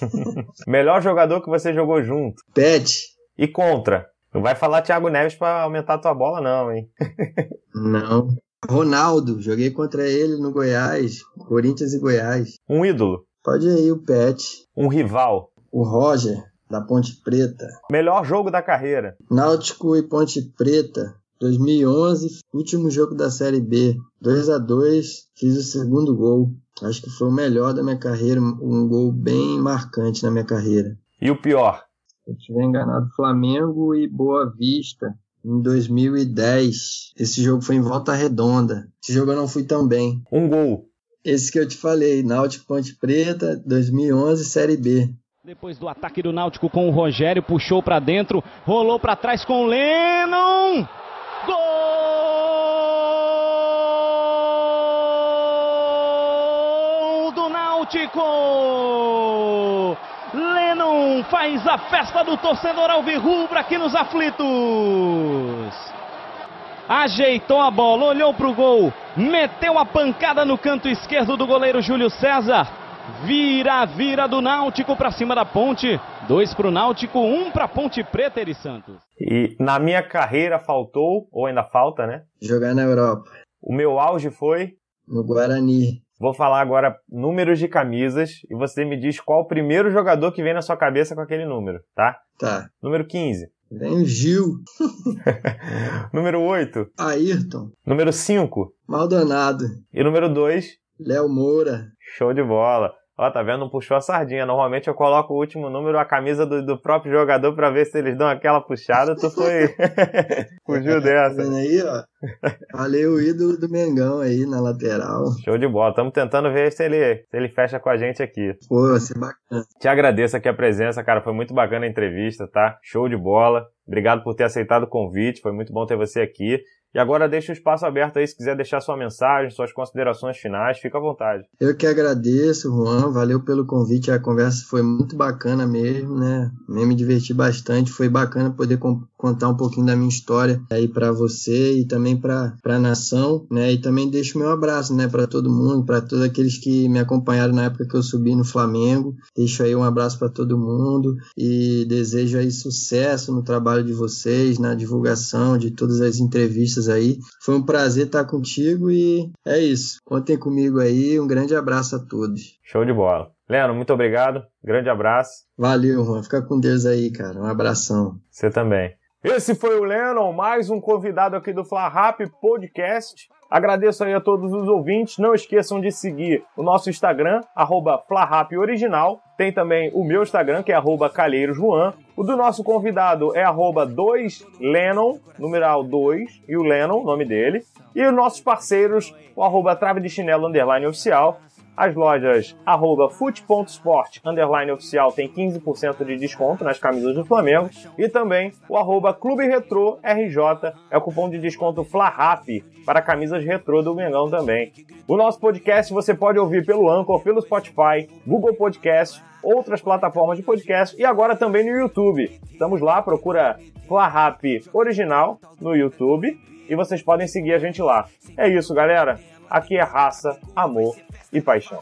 Melhor jogador que você jogou junto? Pet. E contra? Não vai falar Thiago Neves para aumentar a tua bola, não, hein? não. Ronaldo, joguei contra ele no Goiás, Corinthians e Goiás. Um ídolo? Pode ir o Pet. Um rival? O Roger, da Ponte Preta. Melhor jogo da carreira? Náutico e Ponte Preta. 2011, último jogo da Série B. 2 a 2 fiz o segundo gol. Acho que foi o melhor da minha carreira, um gol bem marcante na minha carreira. E o pior? Eu tiver enganado, Flamengo e Boa Vista, em 2010. Esse jogo foi em Volta Redonda. Esse jogo eu não fui tão bem. Um gol. Esse que eu te falei, Náutico Ponte Preta, 2011, Série B. Depois do ataque do Náutico com o Rogério, puxou para dentro, rolou para trás com o Lennon. Gol do Náutico! Lennon faz a festa do torcedor alvirrubra aqui nos aflitos. Ajeitou a bola, olhou para o gol, meteu a pancada no canto esquerdo do goleiro Júlio César. Vira, vira do Náutico para cima da ponte. Dois para o Náutico, um para a Ponte Preta, Eri Santos. E na minha carreira faltou, ou ainda falta, né? Jogar na Europa. O meu auge foi? No Guarani. Vou falar agora números de camisas e você me diz qual o primeiro jogador que vem na sua cabeça com aquele número, tá? Tá. Número 15. Vem Gil. número 8. Ayrton. Número 5. Maldonado. E número 2. Léo Moura. Show de bola. Ó, tá vendo? Não puxou a sardinha. Normalmente eu coloco o último número, a camisa do, do próprio jogador para ver se eles dão aquela puxada. Tu foi. Fugiu dessa. Tá aí, ó? Falei o ídolo do Mengão aí na lateral. Show de bola. Estamos tentando ver se ele, se ele fecha com a gente aqui. Pô, vai ser bacana. Te agradeço aqui a presença, cara. Foi muito bacana a entrevista, tá? Show de bola. Obrigado por ter aceitado o convite. Foi muito bom ter você aqui. E agora deixa o espaço aberto aí, se quiser deixar sua mensagem, suas considerações finais, fica à vontade. Eu que agradeço, Juan, valeu pelo convite, a conversa foi muito bacana mesmo, né? Me diverti bastante, foi bacana poder contar um pouquinho da minha história aí para você e também para a nação, né? E também deixo meu abraço, né, para todo mundo, para todos aqueles que me acompanharam na época que eu subi no Flamengo. Deixo aí um abraço para todo mundo e desejo aí sucesso no trabalho de vocês, na divulgação de todas as entrevistas aí. Foi um prazer estar contigo e é isso. Contem comigo aí. Um grande abraço a todos. Show de bola. Leno, muito obrigado. Grande abraço. Valeu, Juan. Fica com Deus aí, cara. Um abração. Você também. Esse foi o Lennon, mais um convidado aqui do Fla Rap Podcast. Agradeço aí a todos os ouvintes. Não esqueçam de seguir o nosso Instagram, arroba Original. Tem também o meu Instagram, que é arroba calheirojuan. O do nosso convidado é arroba 2Lennon, numeral 2, e o Lennon, nome dele. E os nossos parceiros, o arroba trave de chinelo underline oficial as lojas arroba fute.sport, underline oficial, tem 15% de desconto nas camisas do Flamengo. E também o arroba Clube Retro RJ, é o cupom de desconto FLARAP para camisas retrô do Mengão também. O nosso podcast você pode ouvir pelo Anchor, pelo Spotify, Google Podcast, outras plataformas de podcast e agora também no YouTube. Estamos lá, procura FLARAP Original no YouTube e vocês podem seguir a gente lá. É isso, galera. Aqui é raça, amor e paixão.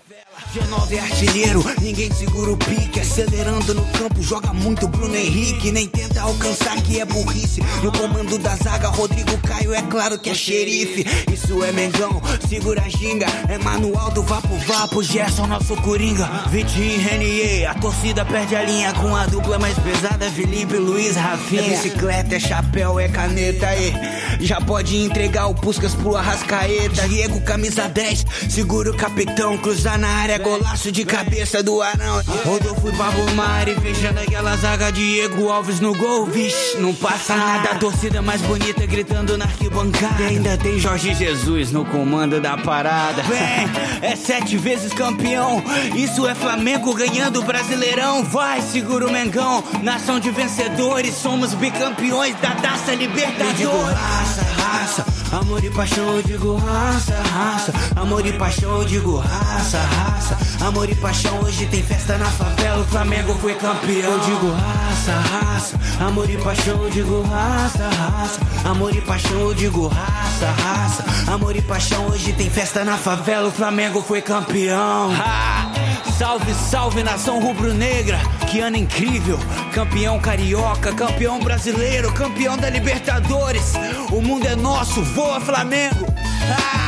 G9 é artilheiro, ninguém segura o pique. Acelerando no campo, joga muito Bruno Henrique. Nem tenta alcançar que é burrice. No comando da zaga, Rodrigo Caio, é claro que é xerife. Isso é Mengão, segura a ginga. É manual do Vapo Vapo, Gerson, nosso coringa. Vitinho Renier, a torcida perde a linha com a dupla mais pesada. Felipe, Luiz, Rafinha. É bicicleta, é chapéu, é caneta. aí. Já pode entregar o Puscas pro Arrascaeta. Diego, camisa 10, segura o capitão cruzar na área, golaço de cabeça do Arão. Rodolfo e Pablo Mari, fechando aquela zaga, Diego Alves no gol. Vixe, não passa nada, a torcida mais bonita gritando na arquibancada. E ainda tem Jorge Jesus no comando da parada. Vem, é sete vezes campeão, isso é Flamengo ganhando o Brasileirão. Vai, segura o Mengão, nação de vencedores, somos bicampeões da Taça Libertadores. Amor e paixão, eu digo raça, raça, amor e paixão, eu digo raça, raça, amor e paixão. Hoje tem festa na favela, o Flamengo foi campeão. Eu digo raça, raça, amor e paixão. Eu digo raça, raça, amor e paixão. Eu digo raça, raça, amor e paixão. Hoje tem festa na favela, o Flamengo foi campeão. Ha! Salve, salve nação rubro-negra, que ano incrível! Campeão carioca, campeão brasileiro, campeão da Libertadores. O mundo é nosso, voa Flamengo! Ah!